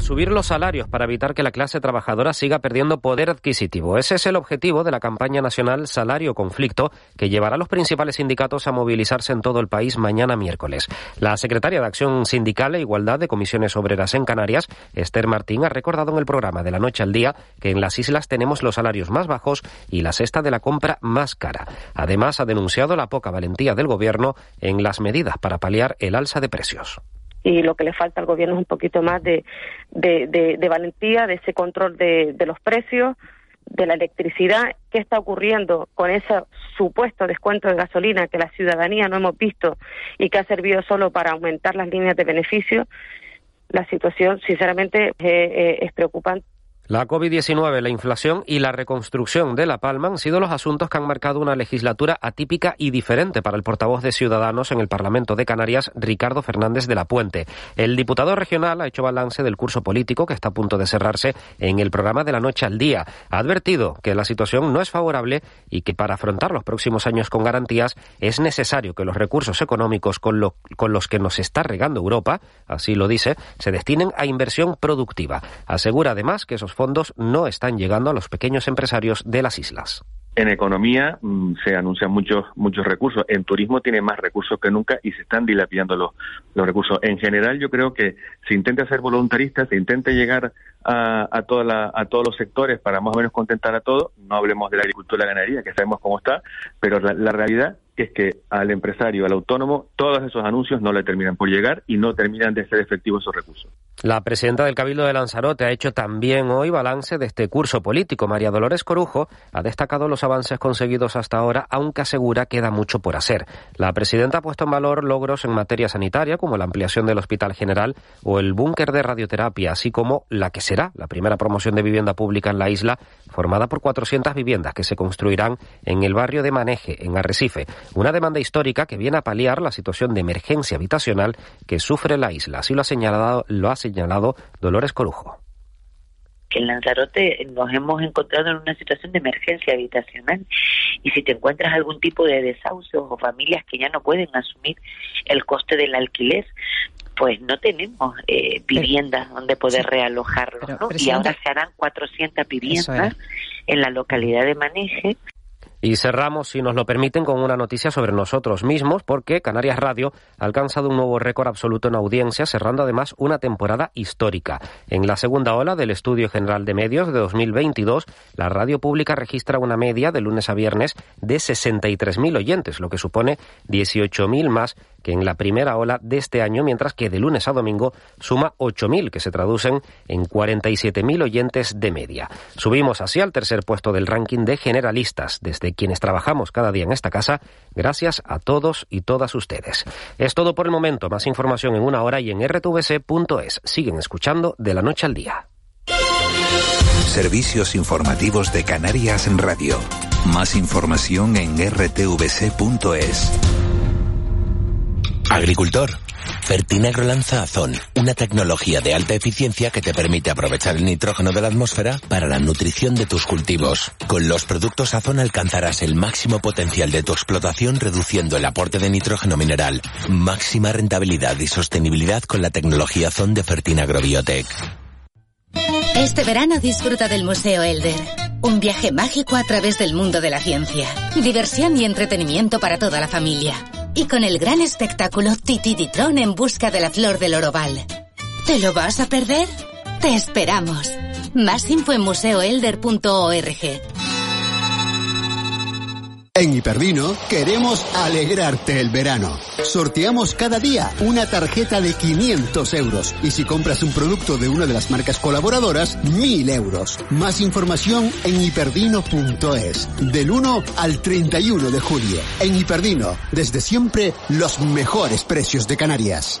Subir los salarios para evitar que la clase trabajadora siga perdiendo poder adquisitivo. Ese es el objetivo de la campaña nacional Salario Conflicto, que llevará a los principales sindicatos a movilizarse en todo el país mañana miércoles. La secretaria de Acción Sindical e Igualdad de Comisiones Obreras en Canarias, Esther Martín, ha recordado en el programa de la noche al día que en las islas tenemos los salarios más bajos y la cesta de la compra más cara. Además, ha denunciado la poca valentía del Gobierno en las medidas para paliar el alza de precios y lo que le falta al gobierno es un poquito más de, de, valentía, de ese control de, los precios, de la electricidad, qué está ocurriendo con ese supuesto descuento de gasolina que la ciudadanía no hemos visto y que ha servido solo para aumentar las líneas de beneficio. La situación, sinceramente, es preocupante. La COVID-19, la inflación y la reconstrucción de La Palma han sido los asuntos que han marcado una legislatura atípica y diferente para el portavoz de Ciudadanos en el Parlamento de Canarias, Ricardo Fernández de la Puente. El diputado regional ha hecho balance del curso político que está a punto de cerrarse en el programa de la noche al día. Ha advertido que la situación no es favorable y que para afrontar los próximos años con garantías es necesario que los recursos económicos con, con los que nos está regando Europa, así lo dice, se destinen a inversión productiva. Asegura además que esos fondos no están llegando a los pequeños empresarios de las islas. En economía mm, se anuncian muchos muchos recursos. En turismo tiene más recursos que nunca y se están dilapidando los, los recursos. En general, yo creo que se intenta ser voluntarista, se intenta llegar a, a, toda a todos los sectores para más o menos contentar a todos. No hablemos de la agricultura y la ganadería, que sabemos cómo está, pero la realidad es que al empresario, al autónomo, todos esos anuncios no le terminan por llegar y no terminan de ser efectivos esos recursos. La presidenta del Cabildo de Lanzarote ha hecho también hoy balance de este curso político. María Dolores Corujo ha destacado los avances conseguidos hasta ahora, aunque asegura que queda mucho por hacer. La presidenta ha puesto en valor logros en materia sanitaria, como la ampliación del Hospital General o el búnker de radioterapia, así como la que será la primera promoción de vivienda pública en la isla, formada por 400 viviendas que se construirán en el barrio de Maneje, en Arrecife. Una demanda histórica que viene a paliar la situación de emergencia habitacional que sufre la isla. Así lo ha señalado, lo ha señalado Dolores Corujo en Lanzarote nos hemos encontrado en una situación de emergencia habitacional y si te encuentras algún tipo de desahucios o familias que ya no pueden asumir el coste del alquiler, pues no tenemos eh, viviendas donde poder realojarlos. Y ahora se harán 400 viviendas en la localidad de Maneje y cerramos, si nos lo permiten, con una noticia sobre nosotros mismos, porque Canarias Radio ha alcanzado un nuevo récord absoluto en audiencia, cerrando además una temporada histórica. En la segunda ola del Estudio General de Medios de 2022, la radio pública registra una media de lunes a viernes de 63.000 oyentes, lo que supone 18.000 más que en la primera ola de este año, mientras que de lunes a domingo suma 8.000, que se traducen en 47.000 oyentes de media. Subimos así al tercer puesto del ranking de generalistas, desde quienes trabajamos cada día en esta casa, gracias a todos y todas ustedes. Es todo por el momento, más información en una hora y en rtvc.es. Siguen escuchando de la noche al día. Servicios informativos de Canarias en Radio. Más información en rtvc.es. Agricultor. Fertinagro lanza Azón, una tecnología de alta eficiencia que te permite aprovechar el nitrógeno de la atmósfera para la nutrición de tus cultivos. Con los productos Azón alcanzarás el máximo potencial de tu explotación reduciendo el aporte de nitrógeno mineral. Máxima rentabilidad y sostenibilidad con la tecnología Azón de Fertinagro Biotech. Este verano disfruta del Museo Elder. Un viaje mágico a través del mundo de la ciencia. Diversión y entretenimiento para toda la familia y con el gran espectáculo Titi Ditron en busca de la flor del oroval. ¿Te lo vas a perder? Te esperamos. Más info en museoelder.org. En Hiperdino queremos alegrarte el verano. Sorteamos cada día una tarjeta de 500 euros y si compras un producto de una de las marcas colaboradoras, 1000 euros. Más información en hiperdino.es. Del 1 al 31 de julio. En Hiperdino, desde siempre, los mejores precios de Canarias.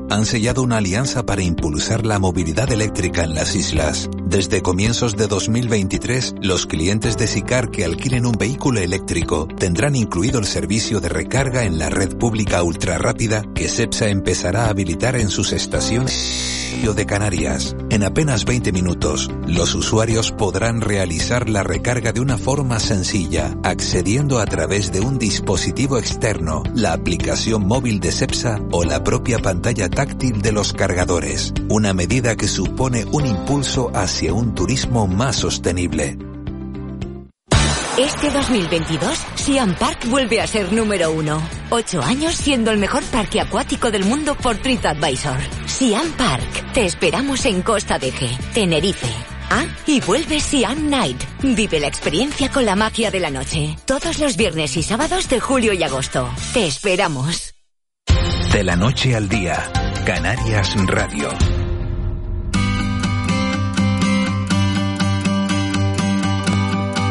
han sellado una alianza para impulsar la movilidad eléctrica en las islas. Desde comienzos de 2023, los clientes de SICAR que alquilen un vehículo eléctrico tendrán incluido el servicio de recarga en la red pública ultrarrápida que CEPSA empezará a habilitar en sus estaciones de Canarias. En apenas 20 minutos, los usuarios podrán realizar la recarga de una forma sencilla, accediendo a través de un dispositivo externo, la aplicación móvil de CEPSA o la propia pantalla táctil de los cargadores. Una medida que supone un impulso hacia un turismo más sostenible. Este 2022, Siam Park vuelve a ser número uno. Ocho años siendo el mejor parque acuático del mundo por TripAdvisor. Siam Park. Te esperamos en Costa de G, Tenerife. Ah, y vuelve Siam Night. Vive la experiencia con la magia de la noche. Todos los viernes y sábados de julio y agosto. Te esperamos. De la noche al día, Canarias Radio.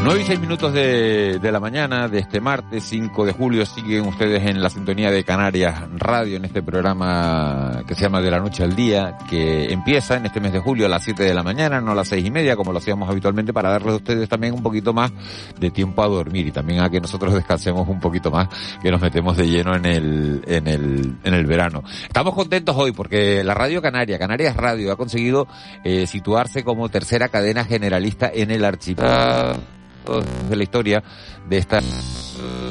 9 y 6 minutos de, de, la mañana de este martes 5 de julio. Siguen ustedes en la sintonía de Canarias Radio en este programa que se llama De la Noche al Día que empieza en este mes de julio a las 7 de la mañana, no a las seis y media como lo hacíamos habitualmente para darles a ustedes también un poquito más de tiempo a dormir y también a que nosotros descansemos un poquito más que nos metemos de lleno en el, en el, en el verano. Estamos contentos hoy porque la Radio Canaria, Canarias Radio, ha conseguido eh, situarse como tercera cadena generalista en el archipiélago de la historia de esta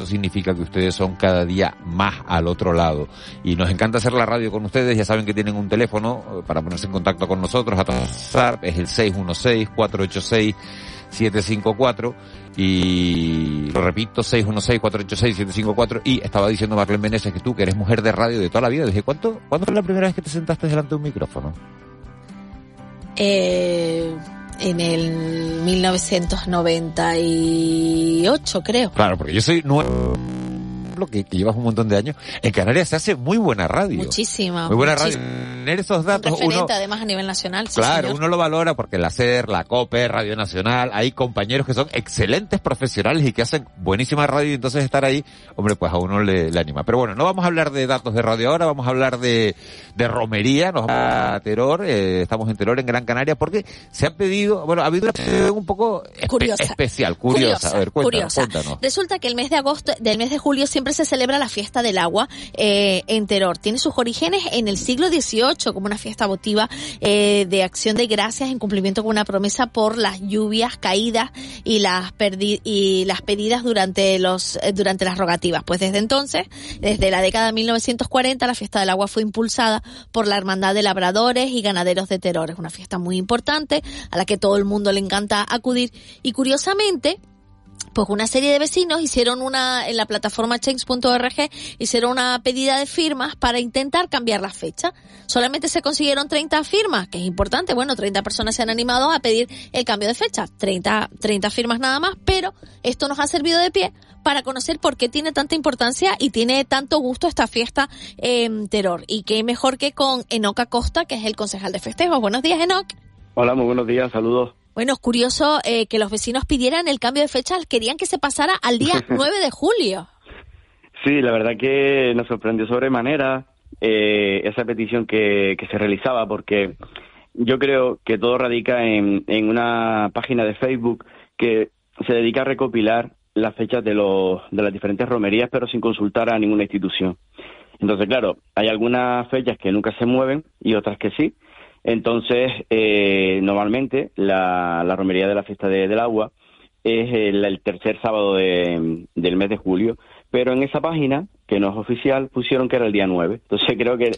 significa que ustedes son cada día más al otro lado. Y nos encanta hacer la radio con ustedes, ya saben que tienen un teléfono eh, para ponerse en contacto con nosotros a WhatsApp, es el 616-486-754 y lo repito, 616-486-754 y estaba diciendo Marlene Meneses que tú que eres mujer de radio de toda la vida, ¿desde cuánto, cuándo fue la primera vez que te sentaste delante de un micrófono? Eh en el 1998, creo. Claro, porque yo soy nuevo que, llevas un montón de años, en Canarias se hace muy buena radio. Muchísima. Muy buena radio. Tener esos datos. referente además a nivel nacional. claro, uno lo valora porque la SER, la COPE, Radio Nacional, hay compañeros que son excelentes profesionales y que hacen buenísima radio y entonces estar ahí, hombre, pues a uno le, anima. Pero bueno, no vamos a hablar de datos de radio ahora, vamos a hablar de, de romería, nos vamos a Teror, eh, estamos en Teror en Gran Canaria porque se ha pedido, bueno, ha habido una un poco especial, curiosa. A ver, cuéntanos, cuéntanos. Resulta que el mes de agosto, del mes de julio siempre se celebra la fiesta del agua eh, en Teror. Tiene sus orígenes en el siglo XVIII como una fiesta votiva eh, de acción de gracias en cumplimiento con una promesa por las lluvias caídas y las y las pedidas durante los eh, durante las rogativas. Pues desde entonces, desde la década de 1940, la fiesta del agua fue impulsada por la Hermandad de Labradores y Ganaderos de Teror. Es una fiesta muy importante a la que todo el mundo le encanta acudir y curiosamente pues una serie de vecinos hicieron una, en la plataforma change.org, hicieron una pedida de firmas para intentar cambiar la fecha. Solamente se consiguieron 30 firmas, que es importante. Bueno, 30 personas se han animado a pedir el cambio de fecha. 30, 30 firmas nada más, pero esto nos ha servido de pie para conocer por qué tiene tanta importancia y tiene tanto gusto esta fiesta en Terror. Y qué mejor que con Enoc Acosta, que es el concejal de festejos. Buenos días, Enoc. Hola, muy buenos días, saludos. Bueno, es curioso eh, que los vecinos pidieran el cambio de fecha, querían que se pasara al día 9 de julio. Sí, la verdad que nos sorprendió sobremanera eh, esa petición que, se realizaba, porque yo creo que todo radica en, una página de Facebook que se dedica a recopilar las fechas de, los, de las diferentes romerías, pero sin consultar a ninguna institución. Entonces, claro, hay algunas fechas que nunca se mueven y otras que sí. Entonces, eh, normalmente la, romería de la fiesta del agua es el, tercer sábado del mes de julio, pero en esa página, que no es oficial, pusieron que era el día 9. Entonces creo que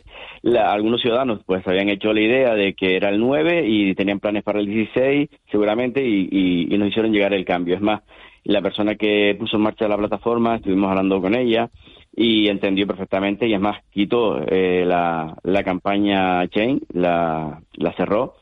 algunos ciudadanos pues habían hecho la idea de que era el 9 y tenían planes para el 16 seguramente y, y nos hicieron llegar el cambio. Es más, la persona que puso en marcha la plataforma, estuvimos hablando con ella, y entendió perfectamente y es más quitó eh, la, la campaña Chain la, la cerró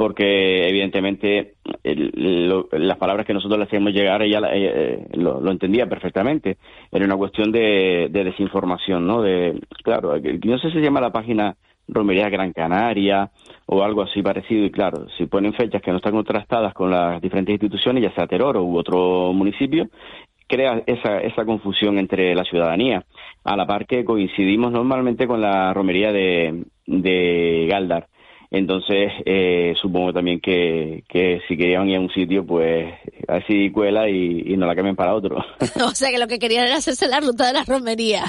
porque evidentemente las palabras que nosotros le hacíamos llegar ella eh, lo, entendía perfectamente. Era una cuestión de, desinformación, ¿no? De, claro, no sé si se llama la página Romería Gran Canaria o algo así parecido y claro, si ponen fechas que no están contrastadas con las diferentes instituciones, ya sea Teroro u otro municipio, crea esa, esa confusión entre la ciudadanía, a la par que coincidimos normalmente con la romería de, de Galdar. Entonces, eh, supongo también que, que si querían ir a un sitio, pues así cuela y, y no la cambien para otro. o sea que lo que querían era hacerse la ruta de la romería.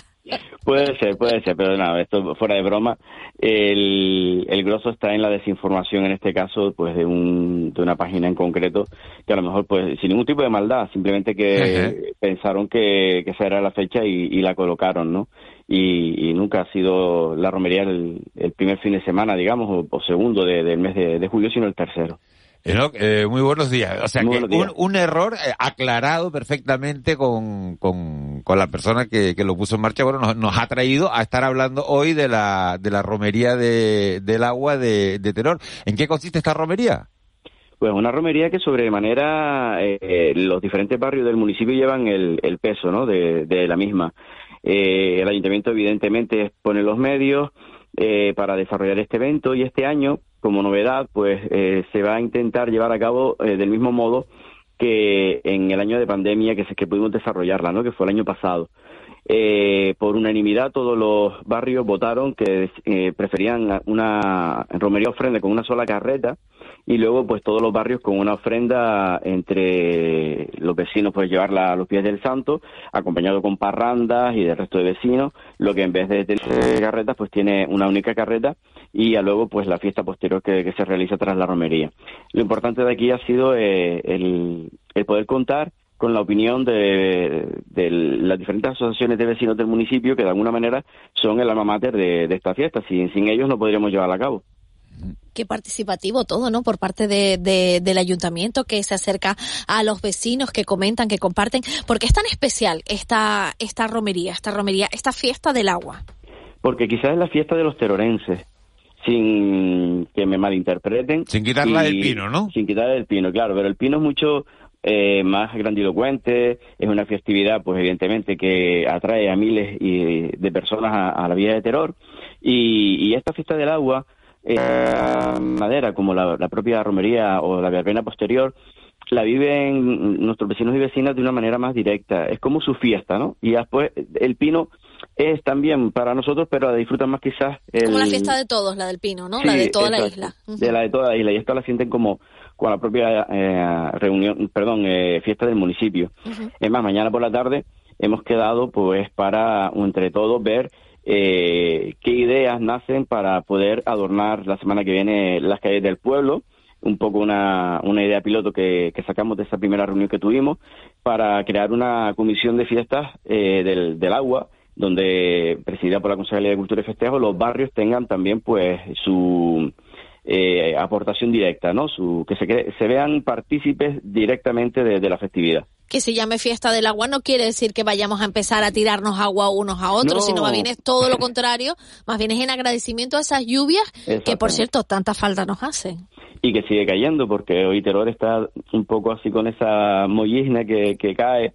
Puede ser, puede ser, pero nada, esto fuera de broma. El, el grosso está en la desinformación, en este caso, pues de, un, de una página en concreto, que a lo mejor, pues sin ningún tipo de maldad, simplemente que pensaron que, que esa era la fecha y, y la colocaron, ¿no? Y, nunca ha sido la romería el, primer fin de semana, digamos, o, segundo del mes de julio, sino el tercero. Eh, muy buenos días. O sea, que un, error eh, aclarado perfectamente con, con, la persona que, lo puso en marcha, bueno, nos, ha traído a estar hablando hoy de la, de la romería de, del agua de, de Teror. ¿En qué consiste esta romería? Pues una romería que sobremanera eh, los diferentes barrios del municipio llevan el, el peso ¿no? de, de la misma. el ayuntamiento evidentemente pone los medios para desarrollar este evento y este año como novedad, pues eh, se va a intentar llevar a cabo eh, del mismo modo que en el año de pandemia que, que pudimos desarrollarla, ¿no? que fue el año pasado. Eh, por unanimidad todos los barrios votaron que preferían una romería ofrenda con una sola carreta y luego pues todos los barrios con una ofrenda entre los vecinos pues llevarla a los pies del santo acompañado con parrandas y del resto de vecinos lo que en vez de tener carretas pues tiene una única carreta y a luego pues la fiesta posterior que, se realiza tras la romería lo importante de aquí ha sido eh, el, poder contar con la opinión de, las diferentes asociaciones de vecinos del municipio que de alguna manera son el alma mater de, esta fiesta. Sin, sin ellos no podríamos llevarla a cabo qué participativo todo, ¿no? Por parte de, del ayuntamiento que se acerca a los vecinos, que comentan, que comparten. ¿Por qué es tan especial esta, esta romería, esta romería, esta fiesta del agua? Porque quizás es la fiesta de los terorenses, sin que me malinterpreten. Sin quitarla del pino, ¿no? Sin quitarla del pino, claro, pero el pino es mucho eh, más grandilocuente, es una festividad, pues evidentemente, que atrae a miles de personas a, la vida de terror. Y, y esta fiesta del agua eh, madera, como la, propia romería o la verbena posterior, la viven nuestros vecinos y vecinas de una manera más directa. Es como su fiesta, ¿no? Y después el pino es también para nosotros, pero la disfrutan más quizás. Como la fiesta de todos, la del pino, ¿no? la de toda la isla. De la de toda la isla. Y esto la sienten como con la propia eh, reunión, perdón, eh, fiesta del municipio. Es más, mañana por la tarde hemos quedado, pues, para entre todos ver eh, qué ideas nacen para poder adornar la semana que viene las calles del pueblo un poco una, una idea piloto que, sacamos de esa primera reunión que tuvimos para crear una comisión de fiestas eh, del, agua donde presidida por la Consejería de Cultura y Festejo los barrios tengan también pues su eh, aportación directa, ¿no? Su, que se, se vean partícipes directamente de la festividad que se llame fiesta del agua no quiere decir que vayamos a empezar a tirarnos agua unos a otros, sino más bien es todo lo contrario, más bien es en agradecimiento a esas lluvias que, por cierto, tanta falta nos hacen. Y que sigue cayendo, porque hoy Terror está un poco así con esa mollizna que, que cae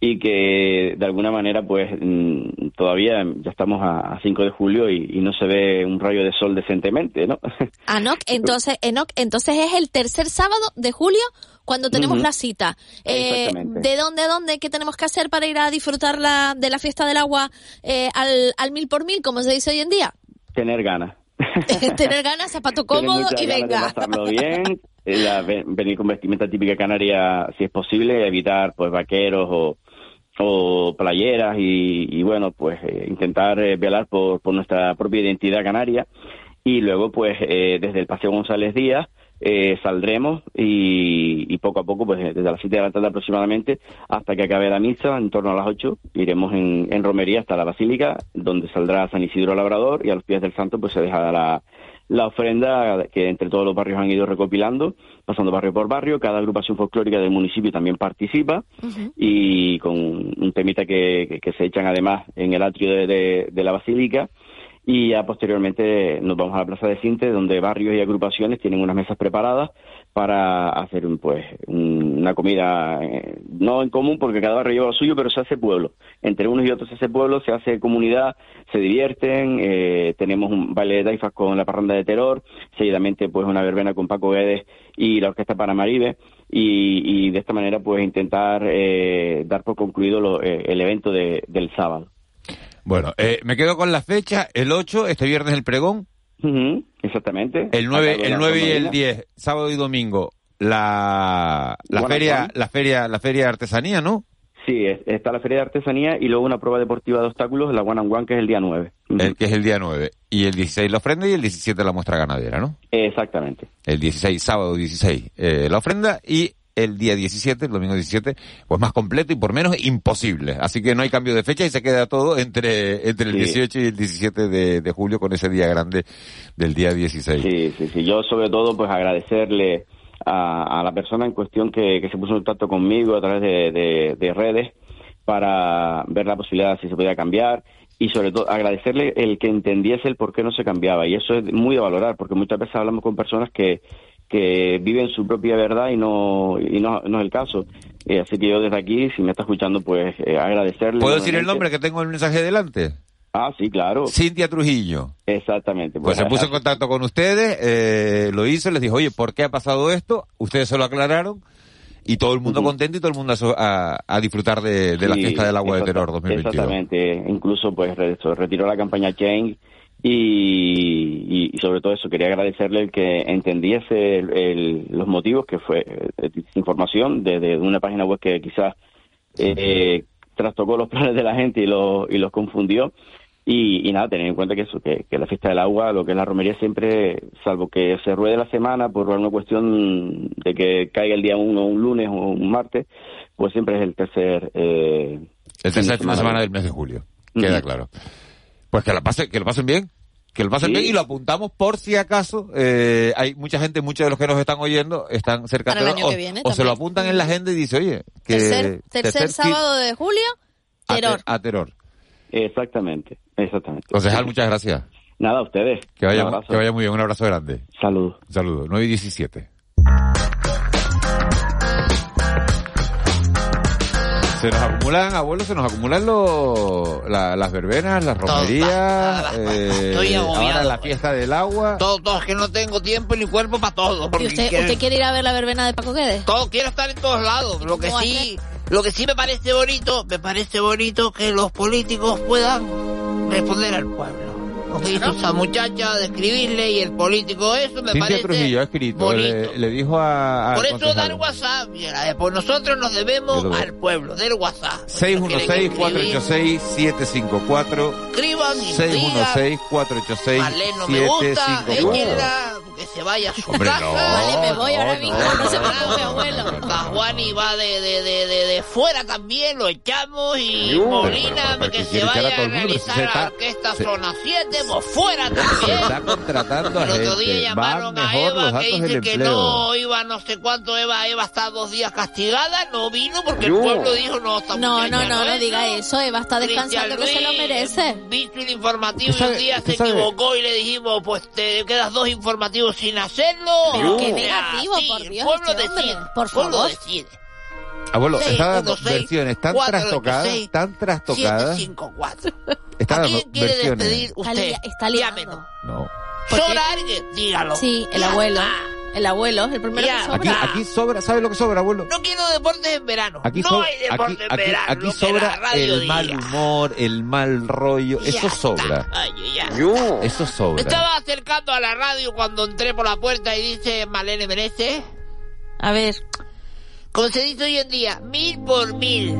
y que de alguna manera pues mm, todavía ya estamos a, 5 de julio y, no se ve un rayo de sol decentemente, ¿no? Enoch, entonces, Enoch, entonces es el tercer sábado de julio cuando tenemos la cita. Eh, ¿De dónde, dónde, qué tenemos que hacer para ir a disfrutar la, de la fiesta del agua eh, al, al mil por mil, como se dice hoy en día? Tener ganas. Tener ganas, zapato cómodo y venga. bien, eh, venir con vestimenta típica canaria si es posible, evitar pues vaqueros o o playeras y, bueno, pues eh, intentar eh, velar por, por, nuestra propia identidad canaria. Y luego pues eh, desde el Paseo González Díaz saldremos y, poco a poco, pues desde las 7 de la tarde aproximadamente hasta que acabe la misa, en torno a las 8, iremos en, en romería hasta la Basílica, donde saldrá San Isidro Labrador y a los pies del Santo pues se dejará la, la ofrenda que entre todos los barrios han ido recopilando, pasando barrio por barrio. Cada agrupación folclórica del municipio también participa y con un temita que, se echan además en el atrio de, la basílica. Y ya posteriormente nos vamos a la Plaza de Cinte, donde barrios y agrupaciones tienen unas mesas preparadas para hacer pues una comida eh, no en común porque cada barrio lleva lo suyo, pero se hace pueblo. Entre unos y otros se hace pueblo, se hace comunidad, se divierten, eh, tenemos un baile de taifas con la parranda de terror, seguidamente pues una verbena con Paco Guedes y la Orquesta Paramaribe y, y de esta manera pues intentar eh, dar por concluido el evento del sábado. Bueno, me quedo con la fecha, el 8, este viernes el pregón exactamente. El 9, el 9 y el 10, sábado y domingo, la, la feria, la feria, la feria de artesanía, ¿no? Sí, está la feria de artesanía y luego una prueba deportiva de obstáculos, la One and One, que es el día 9. El que es el día 9. Y el 16 la ofrenda y el 17 la muestra ganadera, ¿no? Exactamente. El 16, sábado 16, eh, la ofrenda y el día 17, el domingo 17, pues más completo y por menos imposible. Así que no hay cambio de fecha y se queda todo entre, entre el 18 y el 17 de, de, julio con ese día grande del día 16. Sí, sí, sí. Yo sobre todo pues agradecerle a, a la persona en cuestión que, que, se puso en contacto conmigo a través de, de, redes para ver la posibilidad de si se podía cambiar y sobre todo agradecerle el que entendiese el por qué no se cambiaba y eso es muy de valorar porque muchas veces hablamos con personas que que viven su propia verdad y no, y no, no es el caso. Eh, así que yo desde aquí, si me está escuchando, pues eh, agradecerle. ¿Puedo decir el nombre que tengo el mensaje delante? Ah, sí, claro. Cintia Trujillo. Exactamente. Pues, se puso en contacto con ustedes, eh, lo hizo, les dijo, oye, ¿por qué ha pasado esto? Ustedes se lo aclararon y todo el mundo contento y todo el mundo a, a, disfrutar de, la fiesta del agua de terror 2022. Exactamente. Incluso, pues, retiró la campaña Change y, y, sobre todo eso, quería agradecerle el que entendiese los motivos, que fue eh, información desde una página web que quizás eh, trastocó los planes de la gente y, y los confundió. Y, nada, tener en cuenta que eso, que, la fiesta del agua, lo que es la romería siempre, salvo que se ruede la semana por una cuestión de que caiga el día uno, un lunes o un martes, pues siempre es el tercer... Eh, el tercer fin de semana del mes de julio, queda claro. Pues que, la pase, que lo pasen bien. Que lo pasen bien y lo apuntamos por si acaso eh, hay mucha gente, muchos de los que nos están oyendo están cerca de o, o se lo apuntan en la agenda y dice, oye, que tercer, sábado de julio, terror. A, terror. Exactamente, exactamente. Concejal, muchas gracias. Nada, a ustedes. Que vaya, que vaya muy bien, un abrazo grande. Saludos. Saludos. 9 y 17. Se nos acumulan, abuelo, se nos acumulan las verbenas, las romerías, eh, ahora la fiesta del agua. Todo, todo, es que no tengo tiempo ni cuerpo para todo. ¿Y usted, usted quiere ir a ver la verbena de Paco Guedes? Todo, quiero estar en todos lados. Lo que sí, lo que sí me parece bonito, me parece bonito que los políticos puedan responder al pueblo esa muchacha de escribirle y el político, eso me parece Trujillo ha escrito, le, dijo a... Por eso dar WhatsApp, mira, pues nosotros nos debemos al pueblo, del WhatsApp. 616-486-754. Escriban 616-486-754 que se vaya a su casa. vale, me voy ahora mismo, no, se preocupe, abuelo. Juani va de, de, de, de, fuera también, lo echamos y Molina que, se vaya a realizar la orquesta Zona 7, pues fuera también. Se está contratando a El otro día llamaron a Eva que dice que no iba no sé cuánto, Eva, Eva está dos días castigada, no vino porque el pueblo dijo no, está No, no, no, no diga eso, Eva está descansando que se lo merece. Visto el informativo y un día se equivocó y le dijimos, pues te quedas dos informativos sin hacerlo. Pero qué negativo, por Dios. El pueblo este decide. Por favor. decide. Abuelo, está dando versiones tan trastocadas, tan trastocadas. 754. Está ¿A quién quiere versiones. despedir usted? Está liando. No. ¿Sobra alguien? Dígalo. Sí, el abuelo. El abuelo, el primero que sobra. Aquí, aquí sobra, ¿sabe lo que sobra, abuelo? No quiero deportes en verano. Aquí no hay deportes en verano. Aquí, sobra el mal humor, el mal rollo. eso sobra. Eso sobra. Me estaba acercando a la radio cuando entré por la puerta y dice Malene Merece. A ver. Como se dice hoy en día, mil por mil.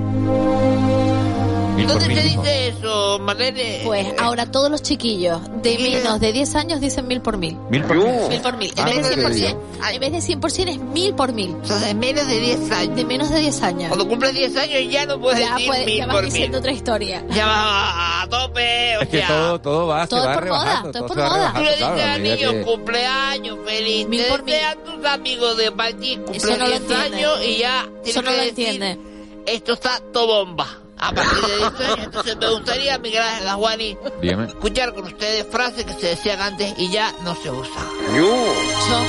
¿Dónde se dice eso, Marlene? Pues ahora todos los chiquillos de menos de 10 años dicen mil por mil. Mil por mil. Mil por mil. En, vez, de 100%, en vez de 100% es mil por mil. O sea, de menos de 10 años. De menos de 10 años. Cuando cumples 10 años ya no puedes ya decir puede, mil ya vas por diciendo mil. otra historia. Ya va a tope, o Es que sea, todo, todo va, Todo se es va por moda, rebajando. todo es por moda. Tú rebajando, le dices claro, a al niño que- cumpleaños feliz, Mil por mil. desean tus amigos de partir Eso cumple no lo 10 entiende. años y ya Eso no que lo entiende. esto está todo bomba. A partir de 18 años. Entonces me gustaría, Miguel Ángel Juani, Dígame. escuchar con ustedes frases que se decían antes y ya no se usan.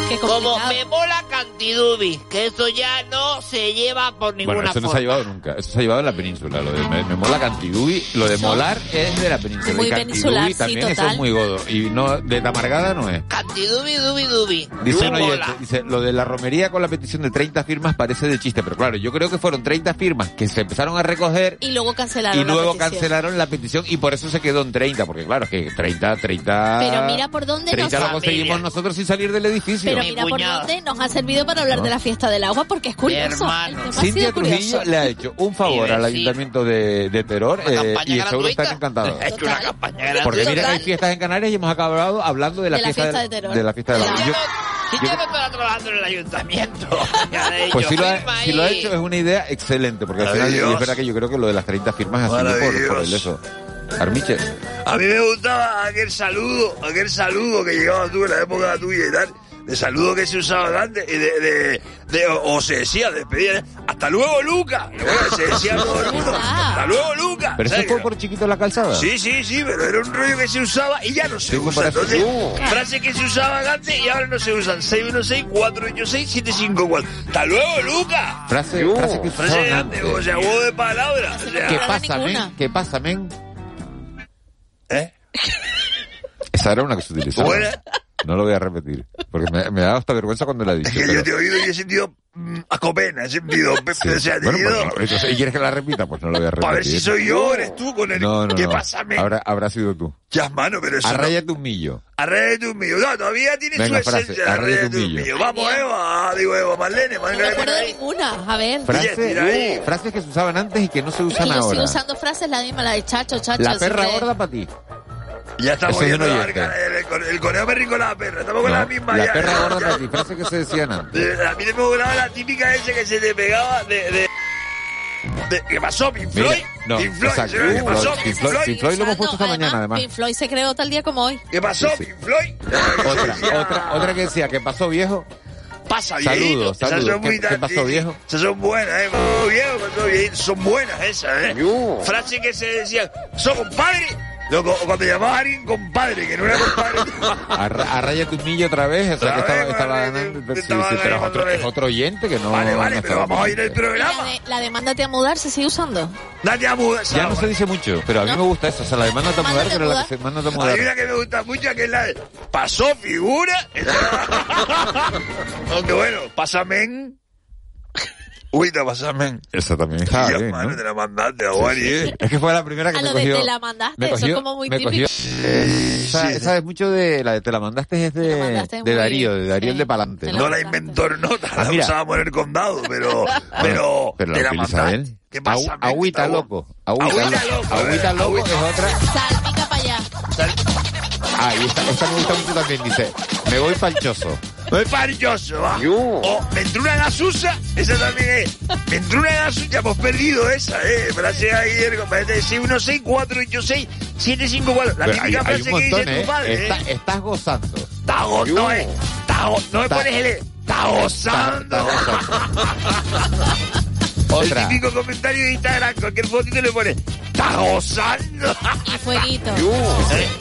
qué Como me mola cantidubi, que eso ya no se lleva por ninguna Bueno, eso no forma. se ha llevado nunca. Eso se ha llevado en la península. Lo de me, me mola Cantidubi. Lo de molar es de la península. Muy y peninsular, Cantidubi sí, también eso total. es muy godo. Y no, de Tamargada no es. Cantidubi, dubi, dubi. Dice un Mola. oyente, dice, lo de la romería con la petición de 30 firmas parece de chiste, pero claro, yo creo que fueron 30 firmas que se empezaron a recoger Y luego cancelaron y luego la cancelaron la petición y por eso se quedó en 30, porque claro, es que 30, 30... Pero mira por dónde 30 nos- lo conseguimos nosotros sin salir del edificio. Pero mira por dónde nos ha servido para hablar de la fiesta del agua porque es curioso. Cintia. Trujillo le ha hecho un favor al ayuntamiento de, de Terror eh, y seguro están encantados. Porque mira que hay fiestas en Canarias y hemos acabado hablando de la, De la fiesta del- de Terror. de la fiesta del agua. Yo- Si yo- yo no estaba trabajando en el ayuntamiento. pues si lo, ha, firma si lo ha ahí. hecho es una idea excelente, porque al final es verdad que yo creo que lo de las 30 firmas ha sido por, por el eso. Armiche. A mí me gustaba aquel saludo, aquel saludo que llegaba tú en la época tuya y tal. De saludo que se usaba antes, y de, de, de- o, o se decía, despedida, hasta luego Luca. Bueno, se decía a todo el mundo, hasta luego Luca. Pero eso ¿Sabes fue por chiquito en la calzada. Sí, sí, sí, pero era un rollo que se usaba y ya no se usa. para- Entonces, frases que se usaban antes y ahora no se usan. 616-486-754. ¡Hasta luego, Luca! Frase, frase que se Frase de antes, antes. o sea, juego de palabras. O sea, ¿Qué pasa, men? ¿Qué pasa, men? ¿Eh? Esa era una que se utilizaba. Buena. No lo voy a repetir, porque me, me da hasta vergüenza cuando la he dicho. Que pero- yo te he oído y he sentido mm, a copena, he sentido. Sí. O sea, he Bueno, tenido- pues no, entonces, ¿y quieres que la repita? Pues no lo voy a repetir. Para ver si soy yo eres tú con el. No, no, ¿Qué no. pasa, men? Habrá, habrá sido tú. Ya, mano, pero eso. no- Arráyate un millo. Arréglate un mío. No, todavía tiene Venga, su frase, esencia. un un millo. Vamos, Eva. Digo, Eva, Marlene, No Marlene. me acuerdo de ninguna. A ver. Frase- tira ahí. uh, frases que se usaban antes y que no se usan Y yo sigo ahora. usando frases la misma, la de chacho, chacho. La perra gorda para ti. Ya estamos la oyente. barca, el, el, el conejo me rico la perra. Estamos con No, la misma la ya. perra ya, gorda ya. para ti. Frases que se decían antes. A mí me gustaba la típica esa que se te pegaba de... de, de- ¿Qué pasó, Pink Mira, Floyd? no, Pink Floyd, exacto. ¿sabes ¿qué Pink pasó, Floyd, Pink Pink Floyd, Floyd? Pink Floyd lo hemos puesto esta Además, mañana, además. Pink Floyd se creó tal día como hoy. ¿Qué pasó, Sí, sí. Pink Floyd? Otra, otra, otra que decía, ¿qué pasó, viejo? Pasa, Saludos, viejito. Esas saludos. son muy ¿Qué- pasó, viejo? Esas son buenas, ¿eh? Pasó viejo, pasó viejito. Son buenas esas, ¿eh? Frases que se decían, ¿sos compadre? Loco, cuando llamabas a alguien compadre, que no era compadre. Arráyate un millo otra vez, o sea que estaba, vez, estaba ganando. Sí, sí, pero es otro, es oyente que no. Vale, vale, no pero vamos a ir al pendiente. La programa. de, la de mándate a mudar se sigue usando. Date a mudar. Ya no se dice mucho, pero a mí me gusta esa, o sea, la de mándate a mudar, a pero la mudar. que se mándate a Hay mudar. una que me gusta mucho que es la de pasó figura. Aunque bueno, pásame. Uy, te pásame. Esa también estaba Ya, bien, ¿no? te la mandaste a Sí, Wally, sí. ¿eh? Es que fue la primera que A me lo de cogió. te la mandaste, eso cogió- es como muy típico. cogió- esa, esa es mucho de la de te la mandaste es de, mandaste de Darío, de Darío sí. el de Palante. Te ¿no? No la inventó Nota, Ah, la mira. usábamos en el condado, pero, pero, Pero te la la mandaste. él. ¿Qué pasa, Agü- men? Agüita Está loco. Agüita loco. Agüita eh, loco es otra. Salpica para allá. Ah, y esta, esta me gusta mucho también. Dice, me voy palchoso. No es parilloso, va. O me entró una gasusa, esa también es. Me entró una gasusa, hemos perdido esa, eh. Frase ahí, compadre, 616-486-754. La Pero hay, típica hay frase un que montón, dice ¿eh? tu padre, Está- eh. Estás gozando. Está go- no, eh. Está no me Está- pones el e. Está gozando. Otra. El típico comentario de Instagram, cualquier fotito le pone, está gozando. Y fueguito.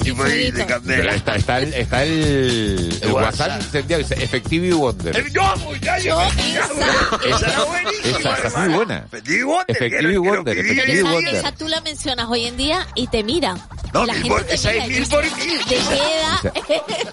Y fue de Pero candela. está, está el, está el, el WhatsApp incendiado. Dice, Effective y Wonder. El- No, muchacho, esa, esa era buenísima. Esa, esa es muy buena. Que lo Wonder, vivía Effective y Wonder. esa tú la mencionas hoy en día y te mira. No, la mil gente por- te esa mira es y mil por mil. ¿De qué edad?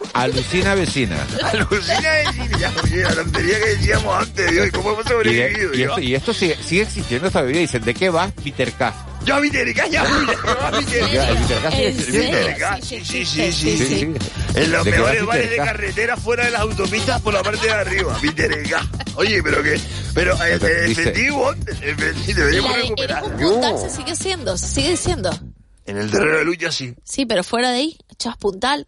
Alucina vecina. Alucina de cine, ya, oye, la tontería que decíamos antes, Dios, ¿y cómo hemos Y, sobrevivido? de- y esto, y esto sigue, sigue existiendo esta bebida. Dicen, ¿de qué va Peter K? Yo Terca, ya. Terca, Sí, sí, sí, sí. En los ¿De qué va mejores bares de Peter K? carretera fuera de las autopistas por la parte de arriba, mi Terca. Oye, pero que, pero efectivo, el efectivo, Y deberíamos recuperar. un puntal se sigue siendo, sigue diciendo. En el terreno de lucha, sí. Sí, pero fuera de ahí, echas puntal.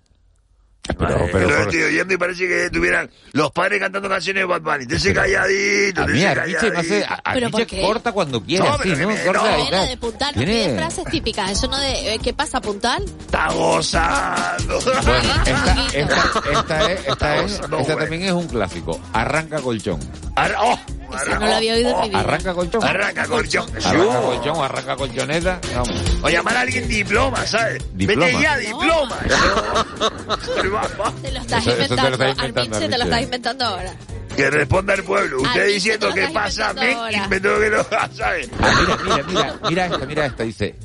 Pero, Pero, pero, lo por- estoy oyendo y parece que tuvieran los padres cantando canciones de Bad Bunny. Calladito, mí entonces Armiche no hace, calladito. a- ¿Pero qué? corta cuando quiere, No, así, pero ¿no? Corta no. de puntal, no Tiene- frases típicas. Eso no de, eh, ¿qué pasa, puntal? Está gozando. Bueno, esta, esta, esta es, esta es, No, esta también es un clásico. Arranca colchón. Ahora- oh, Esa no había oído. Arranca colchón. Arranca colchón. Arranca colchón o arranca colchoneta. Vamos. O llamar a alguien diploma, ¿sabes? Diploma. Vete ya, diploma. Te lo estás Eso- eso te lo inventando. estás inventando, Arminche, te lo estás inventando ahora. Que responda el pueblo. Usted Arminche, diciendo que pasa, inventando me tengo que no, ¿sabes? Ah, mira, mira, mira, mira esta, mira esta, dice.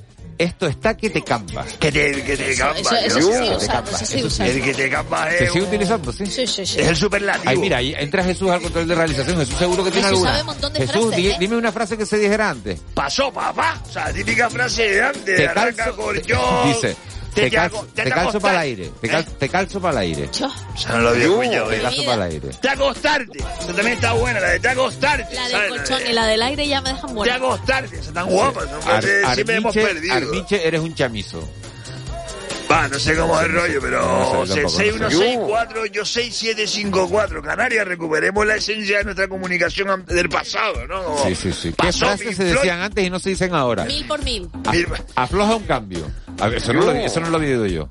Esto está que te campa. Que te, que te campa. Eso, eso yo. se sigue te usando, capa, eso se sigue eso sí. usando. El que te campa Se es, sigue un- utilizando, sí. Sí, sí, sí. es el superlativo. Ay, mira, ahí entra Jesús al control de realización. Jesús seguro que tiene Jesús alguna. sabe un montón de Jesús, frases, di- ¿eh? dime una frase que se dijera antes. Pasó, papá. O sea, típica frase de antes. Te arranca calzo, colchón. dice, te, te calzo, te te para el aire. Te, cal- te calzo para el aire. Yo, O sea, no lo había escuchado. Te ¿eh? calzo para el aire. Te acostarte. Esa también está buena, la de te acostarte. la del colchón de- y la del aire ya me dejan Te buena. acostarte. Esa tan guapa. Son Ar- frases siempre hemos perdido. Armiche, eres un chamizo. Va, no sé cómo es el rollo, no pero sé, tampoco, no sé. 6164-6754. Canarias, recuperemos la esencia de nuestra comunicación del pasado, ¿no? Como Sí, sí, sí. ¿Qué frases se decían antes y no se dicen ahora? Mil por mil. A- afloja un cambio. A ver, eso no, lo, eso no lo he oído yo.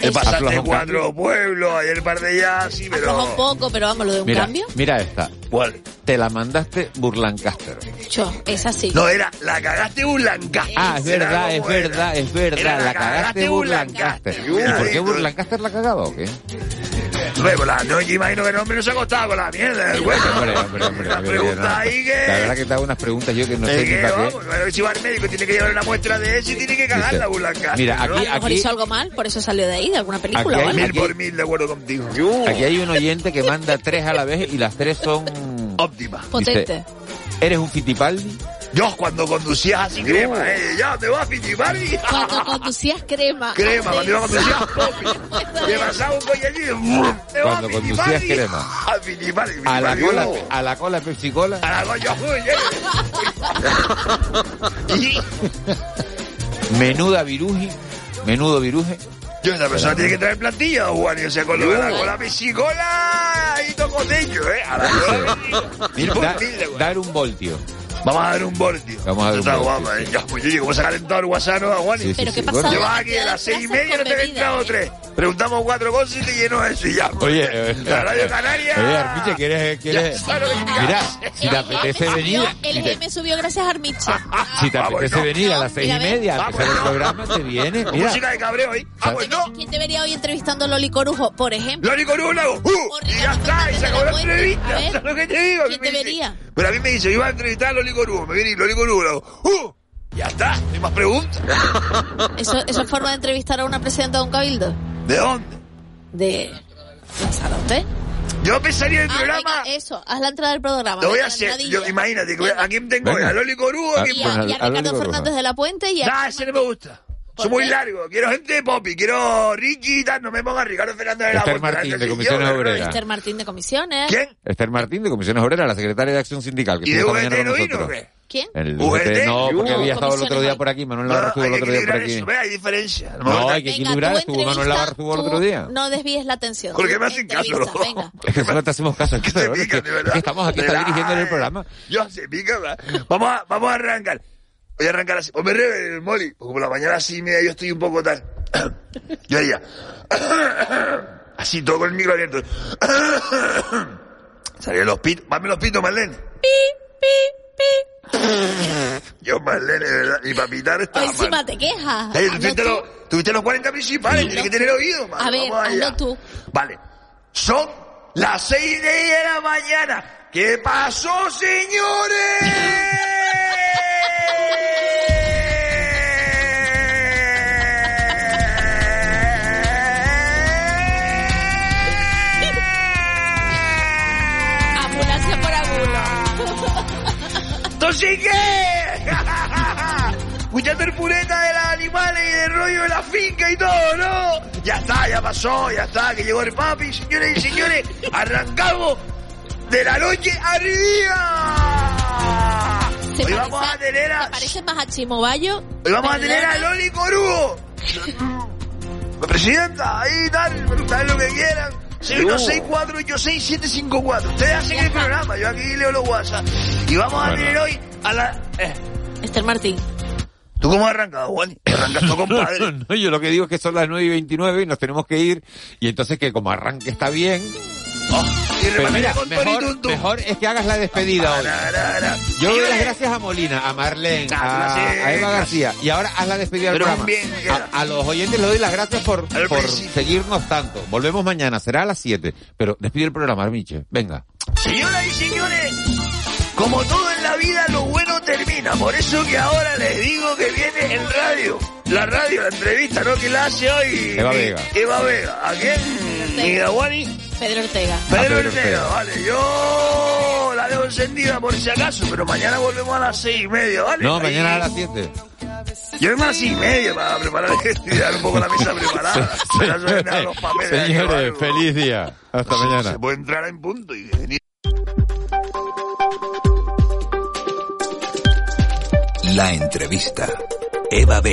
Te pasaste cuatro pueblos, ayer par de ya, sí, Afloja un pero... poco, pero vamos, lo de un Mira, cambio. mira esta. ¿Cuál? Te la mandaste Burlancaster. Yo, es así. No, era la cagaste Burlancaster. Ah, es verdad, es verdad, es verdad. La cagaste Burlancaster. ¿Y por qué. Burlancaster la cagaba o qué? Luego, la, no, yo imagino que el hombre no se acostaba con la mierda del hueco. Hombre, hombre, hombre. La hombre, pregunta no. ahí que... La verdad que te hago unas preguntas yo que no sé para qué. que si va al médico tiene que llevar una muestra de eso y tiene que cagar la Burlancaster. mira, ¿no? aquí- A lo mejor aquí- hizo algo mal, por eso salió de ahí, de alguna película Aquí o hay algo. Mil por mil de acuerdo contigo. Aquí hay un oyente que manda tres a la vez y las tres son... Óptima. Potente. ¿Eres un fitipaldi? Yo cuando conducías así crema, eh, ya te vas a Fitipaldi. Cuando conducías crema. Crema, cuando iba a conducir Me pasaba un. Te a Cuando conducías crema. A Fitipaldi. A la cola, a la cola Pepsi Cola. A la coña, Y Menuda viruji. Menudo viruje. yo, esa persona tiene que traer plantilla, Juan, y o sea, con lo de la cola pesicola y tocoteño, ¿eh? A la cola Mil por mil dar un voltio. Vamos a dar un voltio. Vamos a dar un voltio. ¿eh? Ya, pues yo digo, ¿cómo se ha calentado el WhatsApp, no, Juan? Sí, sí, Pero sí. ¿qué Bueno, pasaba? Llevas aquí a las seis y media, no te he entrado ¿eh? tres. Preguntamos cuatro cosas y te lleno eso y ya. Oye, eh, la radio Canaria. Oye, Armiche, ¿quieres, quieres... Lo. Mira, si te El apetece GM venir, subió- El GM subió gracias a Armiche. si te apetece no. venir a las seis y media a empezar el programa, te Mira, música de cabreo ahí. Ah, pues no. ¿Quién te vería hoy entrevistando a Loli Corujo, por ejemplo? Loli Corujo hago, ¡uh! Y ya está, y se acabó la entrevista. ¿Sabes lo que te digo? ¿quién te vería? Pero a mí me dice, yo iba a entrevistar a Loli Corujo. Me viene y Loli Corujo hago, ¡uh! Ya está, no hay más preguntas. ¿Eso, ¿Eso es forma de entrevistar a una presidenta de un cabildo? ¿De dónde? De Lanzarote. Yo empezaría el Ah, programa. venga, eso, haz la entrada del programa. Lo voy a hacer. Yo, imagínate, que voy a- ¿a quién tengo? Venga. ¿A Loli Corujo? ¿A Ah, quién Y a, y a Ricardo. Fernández de la Puente y a... Nah, ese no me gusta. ¿Por Soy muy largo. Quiero gente de Poppy. Quiero Ricky y tal. No me pongas Ricardo Fernández de la Esther. Martín, de Comisiones Obreras. Esther Martín de Comisiones. ¿Quién? Esther Martín de Comisiones Obreras, la secretaria de Acción Sindical, que ¿Y de con no vino? ¿Quién? El ¿UGT? No, porque había estado el otro día por aquí, Manuel No, Navarro estuvo el otro día por aquí. hay diferencia. No, hay que equilibrar, estuvo Manuel Navarro estuvo el otro día. No desvíes la atención. ¿Por qué Tú me hacen caso? Venga. Es que no te hacemos caso, es que, estamos aquí, está dirigiendo el programa. Yo se pica, ¿verdad? Vamos a, vamos a arrancar. Voy a arrancar así. Pues me reve el Molly. Porque por la mañana así media yo estoy un poco tal. Yo haría. Así todo con el micro abierto. Salían los pitos. Mame los pitos, Marlene. Yo, Marlene, de verdad. Y para pitar está mal. encima te quejas. Ey, tú Hazlo tuviste los, tuviste los 40 principales, tienes que tener oído, man. A ver, Vamos allá. hazlo tú. Vale. Son las 6 de la mañana. ¿Qué pasó, señores? ¿Entonces qué? Escuchando el pureta de los animales y del rollo de la finca y todo, ¿no? Ya está, ya pasó, ya está, que llegó el papi, señores y señores. Arrancamos de la noche arriba. Se Hoy parece- vamos a tener a, ¿Te parece más a Chimobayo? hoy vamos a tener a. Loli Corujo. La presidenta, ahí tal, preguntar lo que quieran. 6164-86754. Ustedes hacen el programa, yo aquí leo los WhatsApp. Y vamos a Bueno. tener hoy a la... eh, Esther Martín. ¿Tú cómo has arrancado, Juan? Arrancas tú, compadre. no, no, yo lo que digo es que son las 9 y 29 y nos tenemos que ir. Y entonces que como arranque está bien, Pero mira, mejor, es que hagas la despedida hoy. Yo doy las gracias a Molina, a Marlene, a, a Eva García. Y ahora haz la despedida del programa. A, a los oyentes les doy las gracias por, por seguirnos tanto. Volvemos mañana, será a las 7. Pero despide el programa, Armiche. Venga. Señoras y señores, como todo en la vida, lo bueno termina. Por eso que ahora les digo que viene en radio. La radio, la entrevista, ¿no? Que la hace hoy. Eva Vega. Eva Vega. ¿A quién? Migaguani. Pedro Ortega. Pedro Pedro Ortega, Ortega. vale. Yo la dejo encendida por si acaso, pero mañana volvemos a las seis y media, ¿vale? No, Ahí- mañana a las 7. Yo es a las seis y media para preparar y dar un poco la mesa preparada. Para los papeles Señores, feliz día. Hasta mañana. Se puede entrar en punto y venir. La entrevista. Eva Vega.